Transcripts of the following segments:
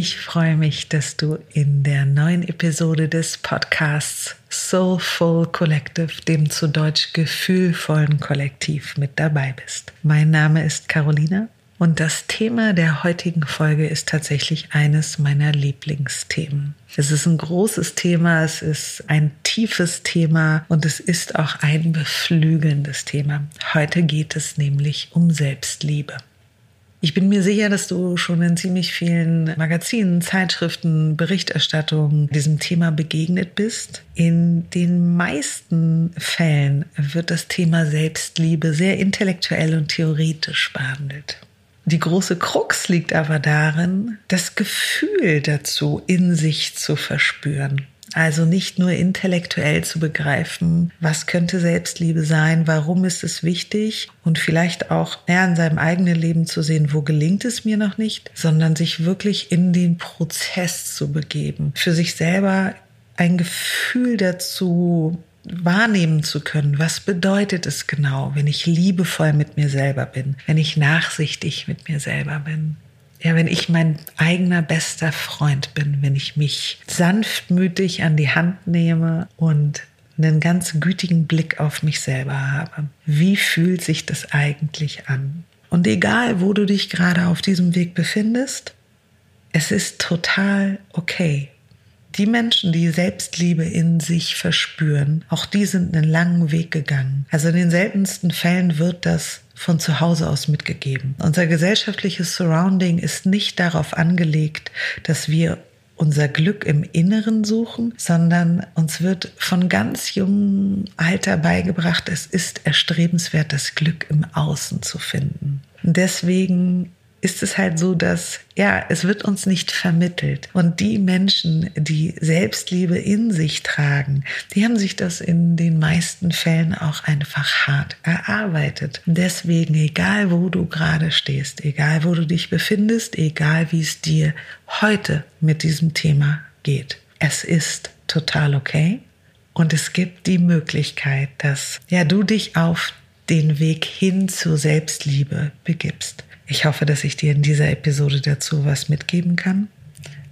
Ich freue mich, dass du in der neuen Episode des Podcasts Soulful Collective, dem zu Deutsch gefühlvollen Kollektiv, mit dabei bist. Mein Name ist Carolina und das Thema der heutigen Folge ist tatsächlich eines meiner Lieblingsthemen. Es ist ein großes Thema, es ist ein tiefes Thema und es ist auch ein beflügelndes Thema. Heute geht es nämlich um Selbstliebe. Ich bin mir sicher, dass du schon in ziemlich vielen Magazinen, Zeitschriften, Berichterstattungen diesem Thema begegnet bist. In den meisten Fällen wird das Thema Selbstliebe sehr intellektuell und theoretisch behandelt. Die große Krux liegt aber darin, das Gefühl dazu in sich zu verspüren. Also nicht nur intellektuell zu begreifen, was könnte Selbstliebe sein, warum ist es wichtig und vielleicht auch eher in seinem eigenen Leben zu sehen, wo gelingt es mir noch nicht, sondern sich wirklich in den Prozess zu begeben, für sich selber ein Gefühl dazu wahrnehmen zu können, was bedeutet es genau, wenn ich liebevoll mit mir selber bin, wenn ich nachsichtig mit mir selber bin. Ja, wenn ich mein eigener bester Freund bin, wenn ich mich sanftmütig an die Hand nehme und einen ganz gütigen Blick auf mich selber habe. Wie fühlt sich das eigentlich an? Und egal, wo du dich gerade auf diesem Weg befindest, es ist total okay. Die Menschen, die Selbstliebe in sich verspüren, auch die sind einen langen Weg gegangen. Also in den seltensten Fällen wird das von zu Hause aus mitgegeben. Unser gesellschaftliches Surrounding ist nicht darauf angelegt, dass wir unser Glück im Inneren suchen, sondern uns wird von ganz jungem Alter beigebracht, es ist erstrebenswert, das Glück im Außen zu finden. deswegen ist es halt so, dass, ja, es wird uns nicht vermittelt. Und die Menschen, die Selbstliebe in sich tragen, die haben sich das in den meisten Fällen auch einfach hart erarbeitet. deswegen, egal wo du gerade stehst, egal wo du dich befindest, egal wie es dir heute mit diesem Thema geht, es ist total okay. Und es gibt die Möglichkeit, dass, ja, du dich auf den Weg hin zur Selbstliebe begibst. Ich hoffe, dass ich dir in dieser Episode dazu was mitgeben kann.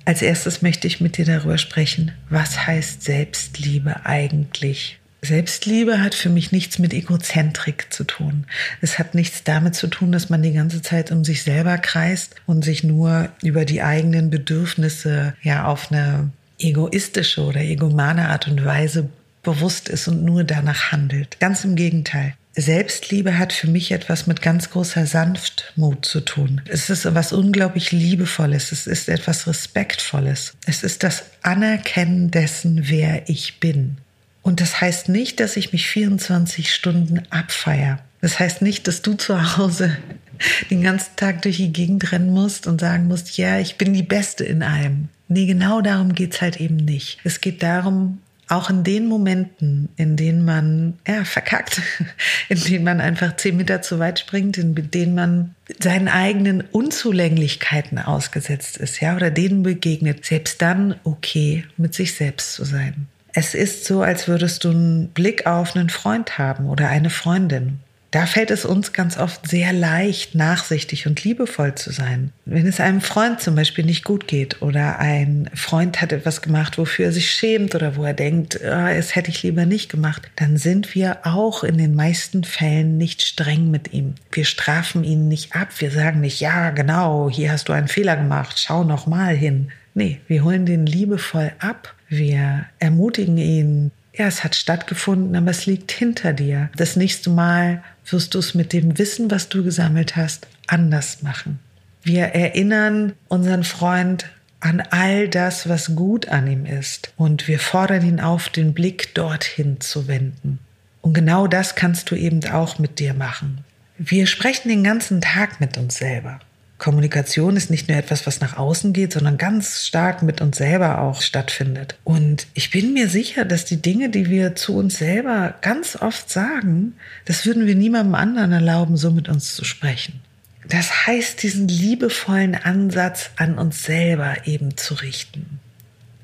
Als erstes möchte ich mit dir darüber sprechen, was heißt Selbstliebe eigentlich? Selbstliebe hat für mich nichts mit Egozentrik zu tun. Es hat nichts damit zu tun, dass man die ganze Zeit um sich selber kreist und sich nur über die eigenen Bedürfnisse ja auf eine egoistische oder egomane Art und Weise bewusst ist und nur danach handelt. Ganz im Gegenteil. Selbstliebe hat für mich etwas mit ganz großer Sanftmut zu tun. Es ist etwas unglaublich Liebevolles. Es ist etwas Respektvolles. Es ist das Anerkennen dessen, wer ich bin. Und das heißt nicht, dass ich mich 24 Stunden abfeier. Das heißt nicht, dass du zu Hause den ganzen Tag durch die Gegend rennen musst und sagen musst, ja, ich bin die Beste in allem. Nee, genau darum geht's halt eben nicht. Es geht darum, auch in den Momenten, in denen man ja, verkackt, in denen man einfach zehn Meter zu weit springt, in denen man seinen eigenen Unzulänglichkeiten ausgesetzt ist, ja, oder denen begegnet, selbst dann okay mit sich selbst zu sein. Es ist so, als würdest du einen Blick auf einen Freund haben oder eine Freundin. Da fällt es uns ganz oft sehr leicht, nachsichtig und liebevoll zu sein. Wenn es einem Freund zum Beispiel nicht gut geht oder ein Freund hat etwas gemacht, wofür er sich schämt oder wo er denkt, oh, es hätte ich lieber nicht gemacht, dann sind wir auch in den meisten Fällen nicht streng mit ihm. Wir strafen ihn nicht ab. Wir sagen nicht, ja, genau, hier hast du einen Fehler gemacht, schau noch mal hin. Nee, wir holen den liebevoll ab. Wir ermutigen ihn, ja, es hat stattgefunden, aber es liegt hinter dir. Das nächste Mal wirst du es mit dem Wissen, was du gesammelt hast, anders machen. Wir erinnern unseren Freund an all das, was gut an ihm ist. Und wir fordern ihn auf, den Blick dorthin zu wenden. Und genau das kannst du eben auch mit dir machen. Wir sprechen den ganzen Tag mit uns selber. Kommunikation ist nicht nur etwas, was nach außen geht, sondern ganz stark mit uns selber auch stattfindet. Und ich bin mir sicher, dass die Dinge, die wir zu uns selber ganz oft sagen, das würden wir niemandem anderen erlauben, so mit uns zu sprechen. Das heißt, diesen liebevollen Ansatz an uns selber eben zu richten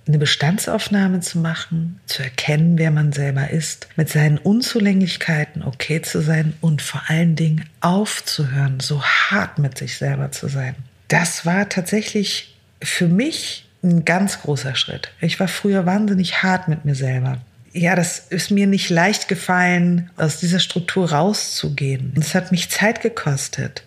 eine Bestandsaufnahme zu machen, zu erkennen, wer man selber ist, mit seinen Unzulänglichkeiten okay zu sein und vor allen Dingen aufzuhören, so hart mit sich selber zu sein. Das war tatsächlich für mich ein ganz großer Schritt. Ich war früher wahnsinnig hart mit mir selber ja, das ist mir nicht leicht gefallen, aus dieser Struktur rauszugehen. Es hat mich Zeit gekostet.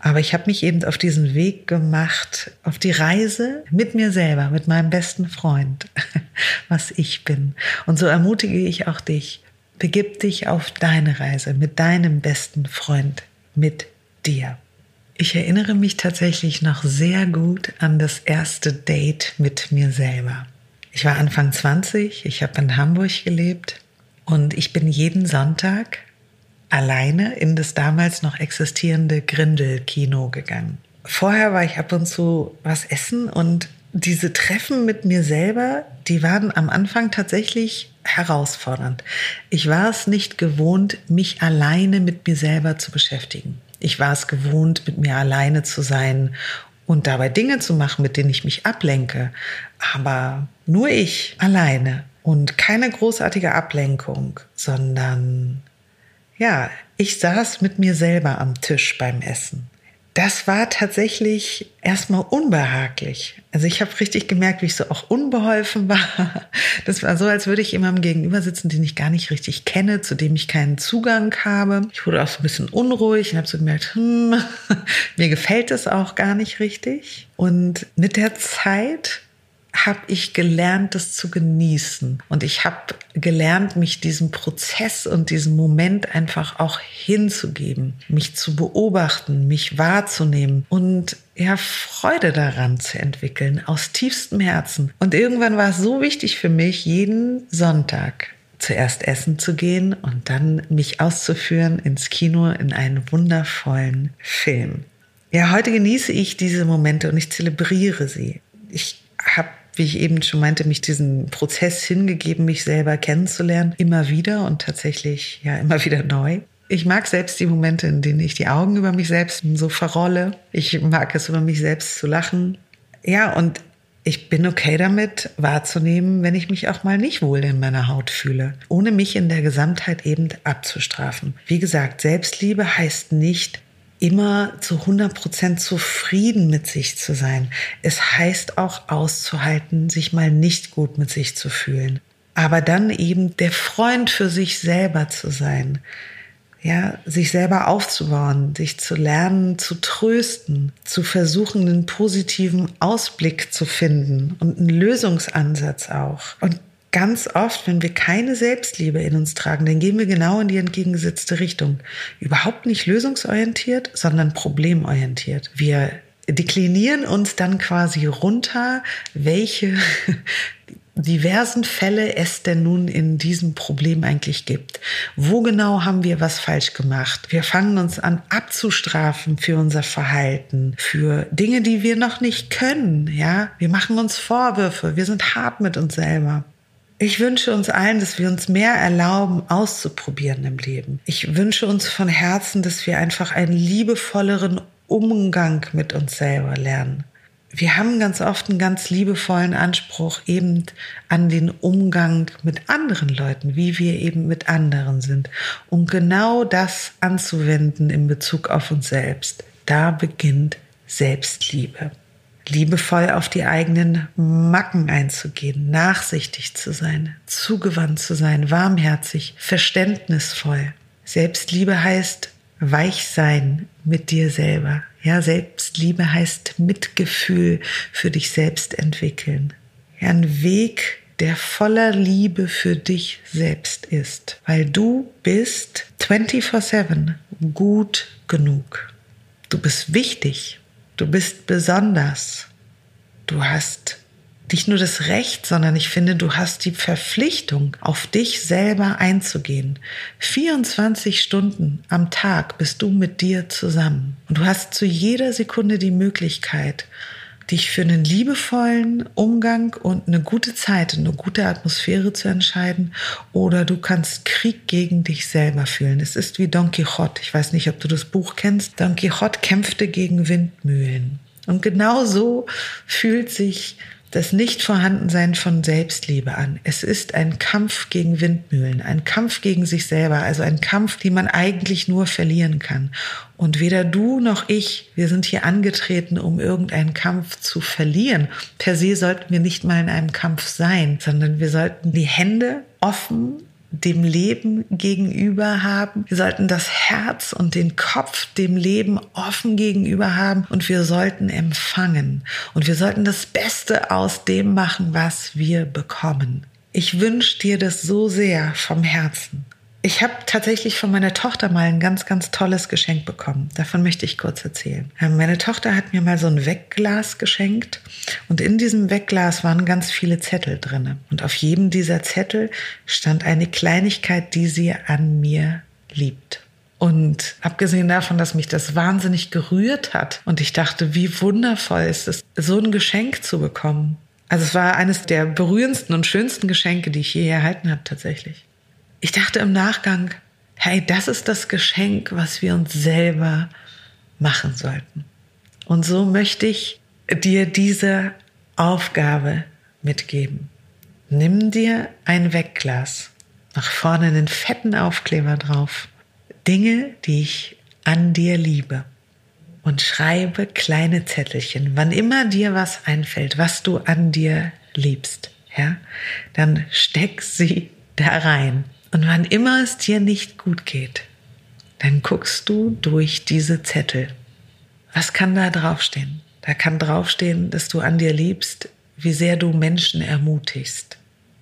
Aber ich habe mich eben auf diesen Weg gemacht, auf die Reise mit mir selber, mit meinem besten Freund, was ich bin. Und so ermutige ich auch dich. Begib dich auf deine Reise mit deinem besten Freund, mit dir. Ich erinnere mich tatsächlich noch sehr gut an das erste Date mit mir selber. Ich war Anfang 20, ich habe in Hamburg gelebt und ich bin jeden Sonntag alleine in das damals noch existierende Grindel-Kino gegangen. Vorher war ich ab und zu was essen und diese Treffen mit mir selber, die waren am Anfang tatsächlich herausfordernd. Ich war es nicht gewohnt, mich alleine mit mir selber zu beschäftigen. Ich war es gewohnt, mit mir alleine zu sein und dabei Dinge zu machen, mit denen ich mich ablenke. Aber nur ich alleine und keine großartige Ablenkung, sondern ja, ich saß mit mir selber am Tisch beim Essen das war tatsächlich erstmal unbehaglich. Also ich habe richtig gemerkt, wie ich so auch unbeholfen war. Das war so, als würde ich jemandem gegenüber sitzen, den ich gar nicht richtig kenne, zu dem ich keinen Zugang habe. Ich wurde auch so ein bisschen unruhig und habe so gemerkt, hm, mir gefällt es auch gar nicht richtig. Und mit der Zeit habe ich gelernt, das zu genießen. Und ich habe gelernt, mich diesem Prozess und diesem Moment einfach auch hinzugeben, mich zu beobachten, mich wahrzunehmen und ja, Freude daran zu entwickeln, aus tiefstem Herzen. Und irgendwann war es so wichtig für mich, jeden Sonntag zuerst essen zu gehen und dann mich auszuführen ins Kino in einen wundervollen Film. Ja, heute genieße ich diese Momente und ich zelebriere sie. Ich habe wie ich eben schon meinte, mich diesen Prozess hingegeben, mich selber kennenzulernen, immer wieder und tatsächlich ja immer wieder neu. Ich mag selbst die Momente, in denen ich die Augen über mich selbst so verrolle. Ich mag es, über mich selbst zu lachen. Ja, und ich bin okay damit wahrzunehmen, wenn ich mich auch mal nicht wohl in meiner Haut fühle, ohne mich in der Gesamtheit eben abzustrafen. Wie gesagt, Selbstliebe heißt nicht, immer zu 100 Prozent zufrieden mit sich zu sein. Es heißt auch auszuhalten, sich mal nicht gut mit sich zu fühlen. Aber dann eben der Freund für sich selber zu sein. Ja, sich selber aufzubauen, sich zu lernen, zu trösten, zu versuchen, einen positiven Ausblick zu finden und einen Lösungsansatz auch. Und ganz oft, wenn wir keine Selbstliebe in uns tragen, dann gehen wir genau in die entgegengesetzte Richtung. Überhaupt nicht lösungsorientiert, sondern problemorientiert. Wir deklinieren uns dann quasi runter, welche diversen Fälle es denn nun in diesem Problem eigentlich gibt. Wo genau haben wir was falsch gemacht? Wir fangen uns an abzustrafen für unser Verhalten, für Dinge, die wir noch nicht können, ja? Wir machen uns Vorwürfe, wir sind hart mit uns selber. Ich wünsche uns allen, dass wir uns mehr erlauben, auszuprobieren im Leben. Ich wünsche uns von Herzen, dass wir einfach einen liebevolleren Umgang mit uns selber lernen. Wir haben ganz oft einen ganz liebevollen Anspruch eben an den Umgang mit anderen Leuten, wie wir eben mit anderen sind. Und genau das anzuwenden in Bezug auf uns selbst, da beginnt Selbstliebe liebevoll auf die eigenen Macken einzugehen, nachsichtig zu sein, zugewandt zu sein, warmherzig, verständnisvoll. Selbstliebe heißt weich sein mit dir selber. Ja, Selbstliebe heißt Mitgefühl für dich selbst entwickeln. Ja, ein Weg, der voller Liebe für dich selbst ist, weil du bist 24/7 gut genug. Du bist wichtig Du bist besonders. Du hast nicht nur das Recht, sondern ich finde, du hast die Verpflichtung, auf dich selber einzugehen. 24 Stunden am Tag bist du mit dir zusammen. Und du hast zu jeder Sekunde die Möglichkeit, dich für einen liebevollen Umgang und eine gute Zeit, eine gute Atmosphäre zu entscheiden oder du kannst Krieg gegen dich selber fühlen. Es ist wie Don Quixote. Ich weiß nicht, ob du das Buch kennst. Don Quixote kämpfte gegen Windmühlen. Und genau so fühlt sich das Nichtvorhandensein von Selbstliebe an. Es ist ein Kampf gegen Windmühlen, ein Kampf gegen sich selber, also ein Kampf, den man eigentlich nur verlieren kann. Und weder du noch ich, wir sind hier angetreten, um irgendeinen Kampf zu verlieren. Per se sollten wir nicht mal in einem Kampf sein, sondern wir sollten die Hände offen dem Leben gegenüber haben. Wir sollten das Herz und den Kopf dem Leben offen gegenüber haben und wir sollten empfangen. Und wir sollten das Beste aus dem machen, was wir bekommen. Ich wünsche dir das so sehr vom Herzen. Ich habe tatsächlich von meiner Tochter mal ein ganz, ganz tolles Geschenk bekommen. Davon möchte ich kurz erzählen. Ähm, meine Tochter hat mir mal so ein Wegglas geschenkt und in diesem Wegglas waren ganz viele Zettel drin. Und auf jedem dieser Zettel stand eine Kleinigkeit, die sie an mir liebt. Und abgesehen davon, dass mich das wahnsinnig gerührt hat und ich dachte, wie wundervoll ist es, so ein Geschenk zu bekommen. Also es war eines der berührendsten und schönsten Geschenke, die ich je erhalten habe tatsächlich ich dachte im Nachgang, hey, das ist das Geschenk, was wir uns selber machen sollten. Und so möchte ich dir diese Aufgabe mitgeben. Nimm dir ein Wegglas, mach vorne einen fetten Aufkleber drauf, Dinge, die ich an dir liebe und schreibe kleine Zettelchen, wann immer dir was einfällt, was du an dir liebst, ja, dann steck sie da rein und wann immer es dir nicht gut geht, dann guckst du durch diese Zettel. Was kann da draufstehen? Da kann draufstehen, dass du an dir liebst, wie sehr du Menschen ermutigst.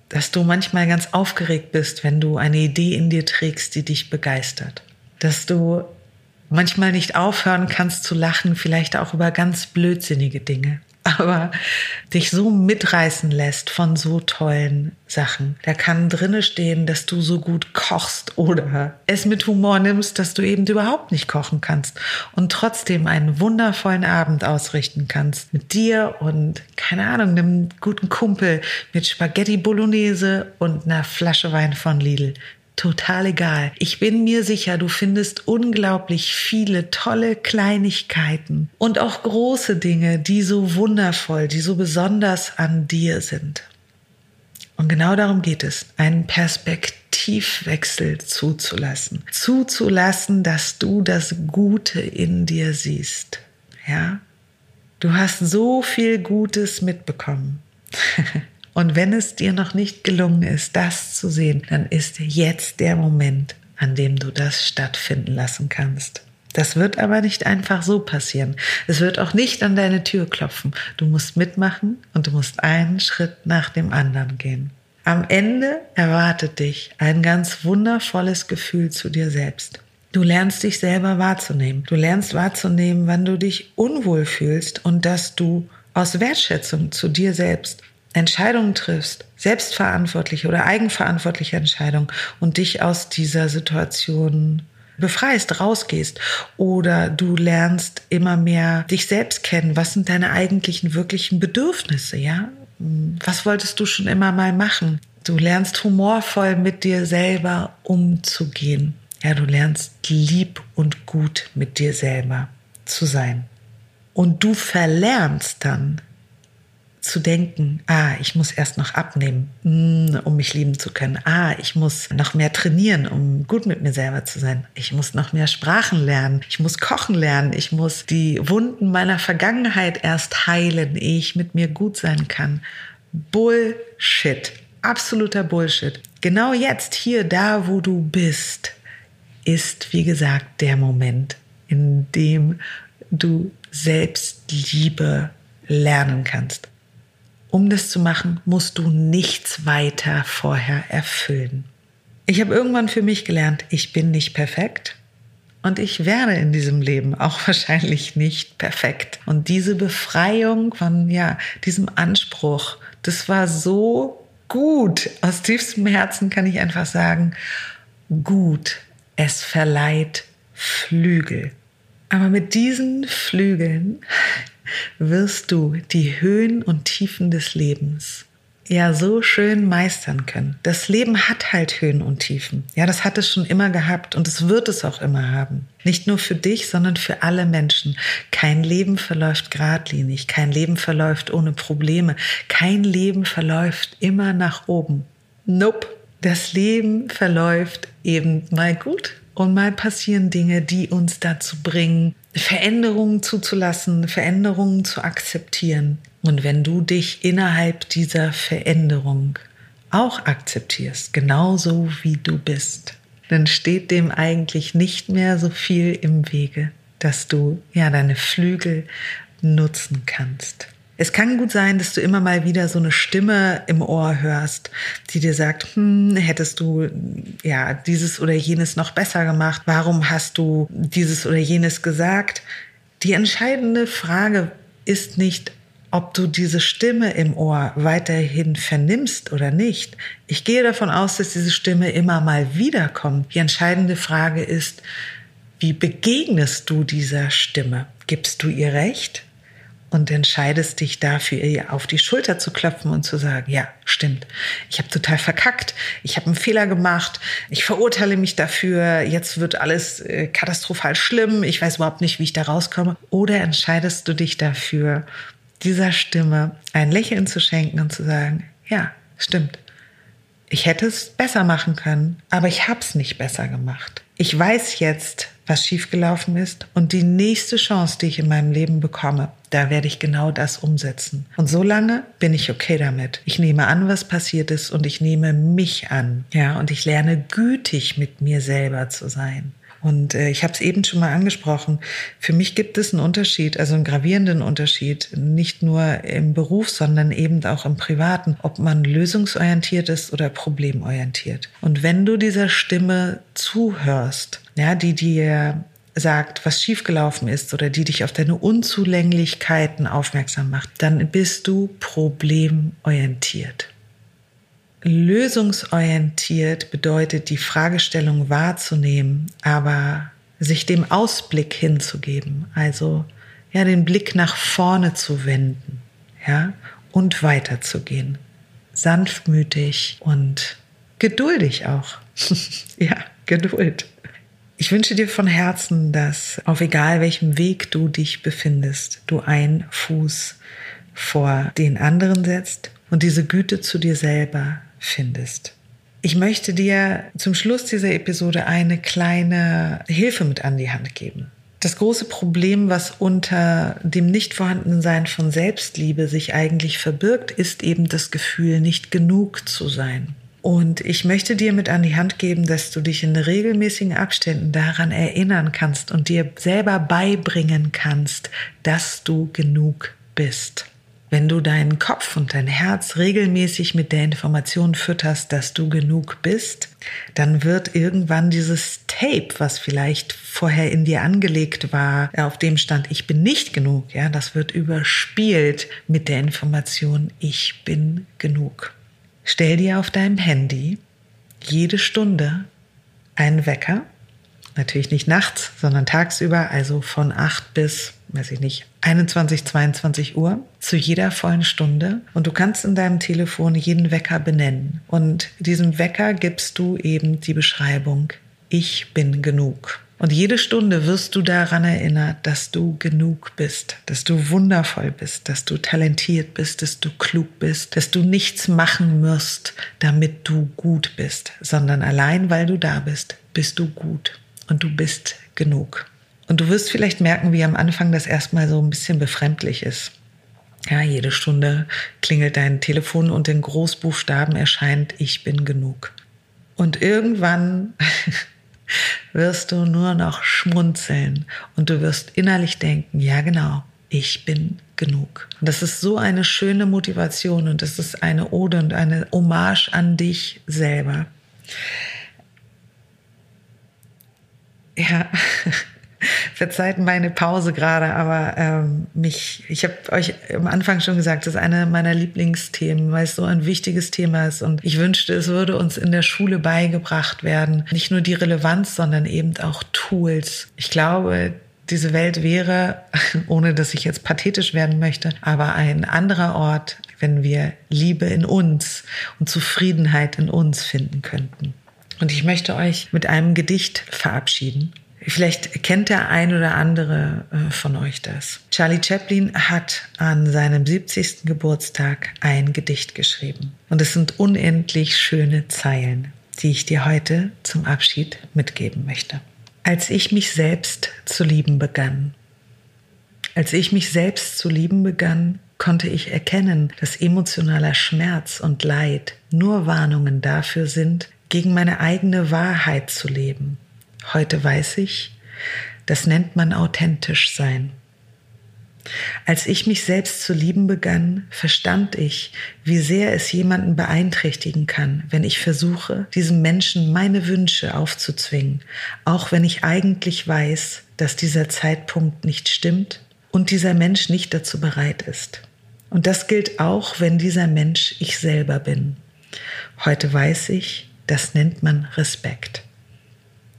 Dass du manchmal ganz aufgeregt bist, wenn du eine Idee in dir trägst, die dich begeistert. Dass du manchmal nicht aufhören kannst zu lachen, vielleicht auch über ganz blödsinnige Dinge aber dich so mitreißen lässt von so tollen Sachen. Da kann drinne stehen, dass du so gut kochst oder es mit Humor nimmst, dass du eben überhaupt nicht kochen kannst und trotzdem einen wundervollen Abend ausrichten kannst mit dir und keine Ahnung, einem guten Kumpel mit Spaghetti Bolognese und einer Flasche Wein von Lidl total egal. Ich bin mir sicher, du findest unglaublich viele tolle Kleinigkeiten und auch große Dinge, die so wundervoll, die so besonders an dir sind. Und genau darum geht es, einen Perspektivwechsel zuzulassen. Zuzulassen, dass du das Gute in dir siehst. Ja? Du hast so viel Gutes mitbekommen. Und wenn es dir noch nicht gelungen ist, das zu sehen, dann ist jetzt der Moment, an dem du das stattfinden lassen kannst. Das wird aber nicht einfach so passieren. Es wird auch nicht an deine Tür klopfen. Du musst mitmachen und du musst einen Schritt nach dem anderen gehen. Am Ende erwartet dich ein ganz wundervolles Gefühl zu dir selbst. Du lernst dich selber wahrzunehmen. Du lernst wahrzunehmen, wann du dich unwohl fühlst und dass du aus Wertschätzung zu dir selbst Entscheidungen triffst, selbstverantwortliche oder eigenverantwortliche Entscheidungen und dich aus dieser Situation befreist, rausgehst oder du lernst immer mehr dich selbst kennen. Was sind deine eigentlichen, wirklichen Bedürfnisse, ja? Was wolltest du schon immer mal machen? Du lernst humorvoll mit dir selber umzugehen. Ja, du lernst lieb und gut mit dir selber zu sein. Und du verlernst dann zu denken, ah, ich muss erst noch abnehmen, mm, um mich lieben zu können. Ah, ich muss noch mehr trainieren, um gut mit mir selber zu sein. Ich muss noch mehr Sprachen lernen. Ich muss kochen lernen. Ich muss die Wunden meiner Vergangenheit erst heilen, ehe ich mit mir gut sein kann. Bullshit. Absoluter Bullshit. Genau jetzt, hier, da, wo du bist, ist, wie gesagt, der Moment, in dem du Selbstliebe lernen kannst. Um das zu machen, musst du nichts weiter vorher erfüllen. Ich habe irgendwann für mich gelernt, ich bin nicht perfekt und ich werde in diesem Leben auch wahrscheinlich nicht perfekt. Und diese Befreiung von ja, diesem Anspruch, das war so gut. Aus tiefstem Herzen kann ich einfach sagen, gut. Es verleiht Flügel. Aber mit diesen Flügeln wirst du die Höhen und Tiefen des Lebens ja so schön meistern können. Das Leben hat halt Höhen und Tiefen. Ja, das hat es schon immer gehabt und es wird es auch immer haben. Nicht nur für dich, sondern für alle Menschen. Kein Leben verläuft geradlinig, kein Leben verläuft ohne Probleme, kein Leben verläuft immer nach oben. Nope. Das Leben verläuft eben mal gut und mal passieren Dinge, die uns dazu bringen, Veränderungen zuzulassen, Veränderungen zu akzeptieren. Und wenn du dich innerhalb dieser Veränderung auch akzeptierst, genauso wie du bist, dann steht dem eigentlich nicht mehr so viel im Wege, dass du ja deine Flügel nutzen kannst. Es kann gut sein, dass du immer mal wieder so eine Stimme im Ohr hörst, die dir sagt, hm, hättest du ja dieses oder jenes noch besser gemacht? Warum hast du dieses oder jenes gesagt? Die entscheidende Frage ist nicht, ob du diese Stimme im Ohr weiterhin vernimmst oder nicht. Ich gehe davon aus, dass diese Stimme immer mal wiederkommt. Die entscheidende Frage ist, wie begegnest du dieser Stimme? Gibst du ihr Recht? Und entscheidest dich dafür, ihr auf die Schulter zu klopfen und zu sagen, ja, stimmt, ich habe total verkackt, ich habe einen Fehler gemacht, ich verurteile mich dafür, jetzt wird alles äh, katastrophal schlimm, ich weiß überhaupt nicht, wie ich da rauskomme. Oder entscheidest du dich dafür, dieser Stimme ein Lächeln zu schenken und zu sagen, ja, stimmt, ich hätte es besser machen können, aber ich habe es nicht besser gemacht. Ich weiß jetzt, was schiefgelaufen ist und die nächste Chance, die ich in meinem Leben bekomme, da werde ich genau das umsetzen. Und solange bin ich okay damit. Ich nehme an, was passiert ist und ich nehme mich an. Ja, und ich lerne gütig mit mir selber zu sein. Und äh, ich habe es eben schon mal angesprochen. Für mich gibt es einen Unterschied, also einen gravierenden Unterschied, nicht nur im Beruf, sondern eben auch im Privaten, ob man lösungsorientiert ist oder problemorientiert. Und wenn du dieser Stimme zuhörst, ja, die dir sagt, was schiefgelaufen ist oder die dich auf deine Unzulänglichkeiten aufmerksam macht, dann bist du problemorientiert. Lösungsorientiert bedeutet, die Fragestellung wahrzunehmen, aber sich dem Ausblick hinzugeben, also ja, den Blick nach vorne zu wenden, ja, und weiterzugehen. Sanftmütig und geduldig auch. ja, Geduld. Ich wünsche dir von Herzen, dass auf egal welchem Weg du dich befindest, du einen Fuß vor den anderen setzt und diese Güte zu dir selber findest. Ich möchte dir zum Schluss dieser Episode eine kleine Hilfe mit an die Hand geben. Das große Problem, was unter dem Nichtvorhandensein von Selbstliebe sich eigentlich verbirgt, ist eben das Gefühl, nicht genug zu sein. Und ich möchte dir mit an die Hand geben, dass du dich in regelmäßigen Abständen daran erinnern kannst und dir selber beibringen kannst, dass du genug bist. Wenn du deinen Kopf und dein Herz regelmäßig mit der Information fütterst, dass du genug bist, dann wird irgendwann dieses Tape, was vielleicht vorher in dir angelegt war, auf dem stand, ich bin nicht genug, ja, das wird überspielt mit der Information, ich bin genug. Stell dir auf deinem Handy jede Stunde einen Wecker. Natürlich nicht nachts, sondern tagsüber, also von 8 bis, weiß ich nicht, 21, 22 Uhr zu jeder vollen Stunde. Und du kannst in deinem Telefon jeden Wecker benennen. Und diesem Wecker gibst du eben die Beschreibung, ich bin genug. Und jede Stunde wirst du daran erinnert, dass du genug bist, dass du wundervoll bist, dass du talentiert bist, dass du klug bist, dass du nichts machen musst, damit du gut bist, sondern allein weil du da bist, bist du gut und du bist genug. Und du wirst vielleicht merken, wie am Anfang das erstmal so ein bisschen befremdlich ist. Ja, jede Stunde klingelt dein Telefon und in Großbuchstaben erscheint, ich bin genug. Und irgendwann wirst du nur noch schmunzeln und du wirst innerlich denken, ja genau, ich bin genug. Und das ist so eine schöne Motivation und das ist eine Ode und eine Hommage an dich selber. Ja, verzeiht meine Pause gerade, aber ähm, mich, ich habe euch am Anfang schon gesagt, das ist eine meiner Lieblingsthemen, weil es so ein wichtiges Thema ist und ich wünschte, es würde uns in der Schule beigebracht werden. Nicht nur die Relevanz, sondern eben auch Tools. Ich glaube, diese Welt wäre, ohne dass ich jetzt pathetisch werden möchte, aber ein anderer Ort, wenn wir Liebe in uns und Zufriedenheit in uns finden könnten. Und ich möchte euch mit einem Gedicht verabschieden. Vielleicht kennt der ein oder andere äh, von euch das. Charlie Chaplin hat an seinem 70. Geburtstag ein Gedicht geschrieben. Und es sind unendlich schöne Zeilen, die ich dir heute zum Abschied mitgeben möchte. Als ich mich selbst zu lieben begann. Als ich mich selbst zu lieben begann, konnte ich erkennen, dass emotionaler Schmerz und Leid nur Warnungen dafür sind, gegen meine eigene Wahrheit zu leben. Heute weiß ich, das nennt man authentisch sein. Als ich mich selbst zu lieben begann, verstand ich, wie sehr es jemanden beeinträchtigen kann, wenn ich versuche, diesem Menschen meine Wünsche aufzuzwingen, auch wenn ich eigentlich weiß, dass dieser Zeitpunkt nicht stimmt und dieser Mensch nicht dazu bereit ist. Und das gilt auch, wenn dieser Mensch ich selber bin. Heute weiß ich, das nennt man Respekt.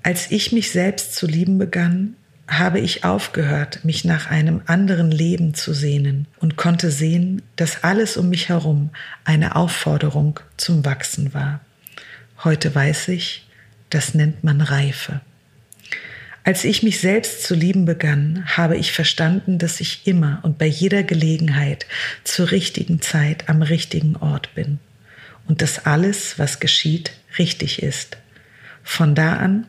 Als ich mich selbst zu lieben begann, habe ich aufgehört, mich nach einem anderen Leben zu sehnen und konnte sehen, dass alles um mich herum eine Aufforderung zum Wachsen war. Heute weiß ich, das nennt man Reife. Als ich mich selbst zu lieben begann, habe ich verstanden, dass ich immer und bei jeder Gelegenheit zur richtigen Zeit am richtigen Ort bin und dass alles, was geschieht, richtig ist. Von da an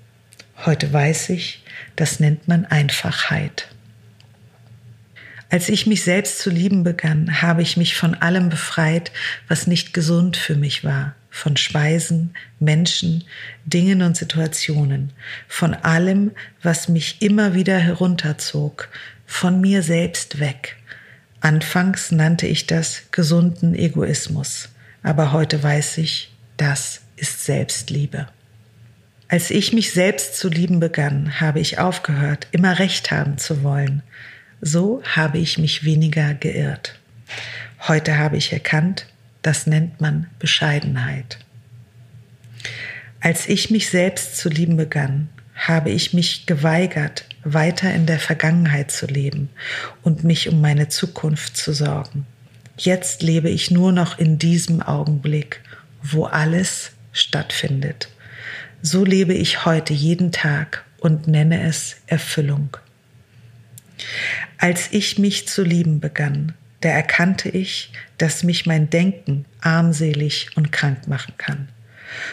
Heute weiß ich, das nennt man Einfachheit. Als ich mich selbst zu lieben begann, habe ich mich von allem befreit, was nicht gesund für mich war, von Speisen, Menschen, Dingen und Situationen, von allem, was mich immer wieder herunterzog, von mir selbst weg. Anfangs nannte ich das gesunden Egoismus, aber heute weiß ich, das ist Selbstliebe. Als ich mich selbst zu lieben begann, habe ich aufgehört, immer recht haben zu wollen. So habe ich mich weniger geirrt. Heute habe ich erkannt, das nennt man Bescheidenheit. Als ich mich selbst zu lieben begann, habe ich mich geweigert, weiter in der Vergangenheit zu leben und mich um meine Zukunft zu sorgen. Jetzt lebe ich nur noch in diesem Augenblick wo alles stattfindet. So lebe ich heute jeden Tag und nenne es Erfüllung. Als ich mich zu lieben begann, da erkannte ich, dass mich mein Denken armselig und krank machen kann.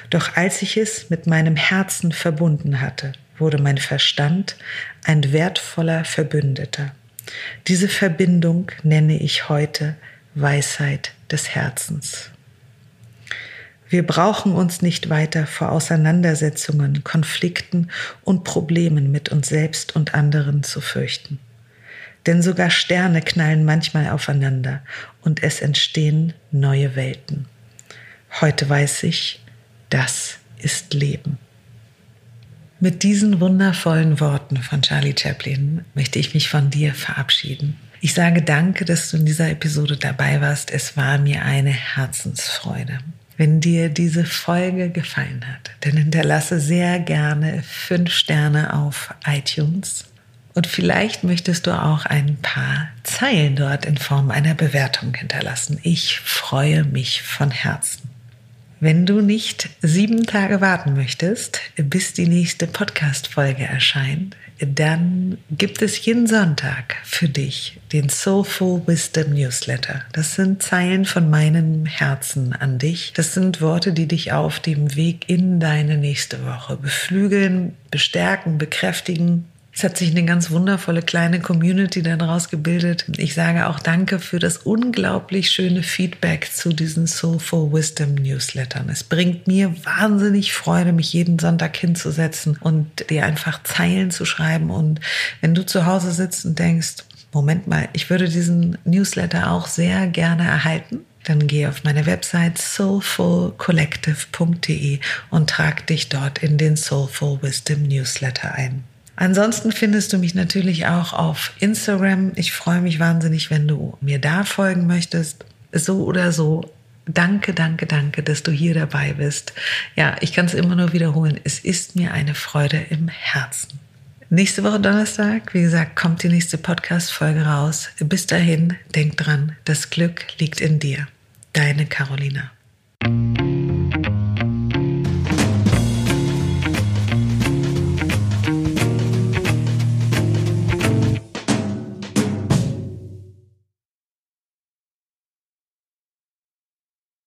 Doch als ich es mit meinem Herzen verbunden hatte, wurde mein Verstand ein wertvoller Verbündeter. Diese Verbindung nenne ich heute Weisheit des Herzens. Wir brauchen uns nicht weiter vor Auseinandersetzungen, Konflikten und Problemen mit uns selbst und anderen zu fürchten. Denn sogar Sterne knallen manchmal aufeinander und es entstehen neue Welten. Heute weiß ich, das ist Leben. Mit diesen wundervollen Worten von Charlie Chaplin möchte ich mich von dir verabschieden. Ich sage danke, dass du in dieser Episode dabei warst. Es war mir eine Herzensfreude. Wenn dir diese Folge gefallen hat, dann hinterlasse sehr gerne fünf Sterne auf iTunes. Und vielleicht möchtest du auch ein paar Zeilen dort in Form einer Bewertung hinterlassen. Ich freue mich von Herzen. Wenn du nicht sieben Tage warten möchtest, bis die nächste Podcast-Folge erscheint, dann gibt es jeden Sonntag für dich den Soulful Wisdom Newsletter. Das sind Zeilen von meinem Herzen an dich. Das sind Worte, die dich auf dem Weg in deine nächste Woche beflügeln, bestärken, bekräftigen Es hat sich eine ganz wundervolle kleine Community daraus gebildet. Ich sage auch Danke für das unglaublich schöne Feedback zu diesen Soulful Wisdom Newslettern. Es bringt mir wahnsinnig Freude, mich jeden Sonntag hinzusetzen und dir einfach Zeilen zu schreiben. Und wenn du zu Hause sitzt und denkst, Moment mal, ich würde diesen Newsletter auch sehr gerne erhalten, dann geh auf meine Website soulfulcollective.de und trag dich dort in den Soulful Wisdom Newsletter ein. Ansonsten findest du mich natürlich auch auf Instagram. Ich freue mich wahnsinnig, wenn du mir da folgen möchtest. So oder so. Danke, danke, danke, dass du hier dabei bist. Ja, ich kann es immer nur wiederholen. Es ist mir eine Freude im Herzen. Nächste Woche Donnerstag, wie gesagt, kommt die nächste Podcast-Folge raus. Bis dahin, denk dran, das Glück liegt in dir. Deine Carolina.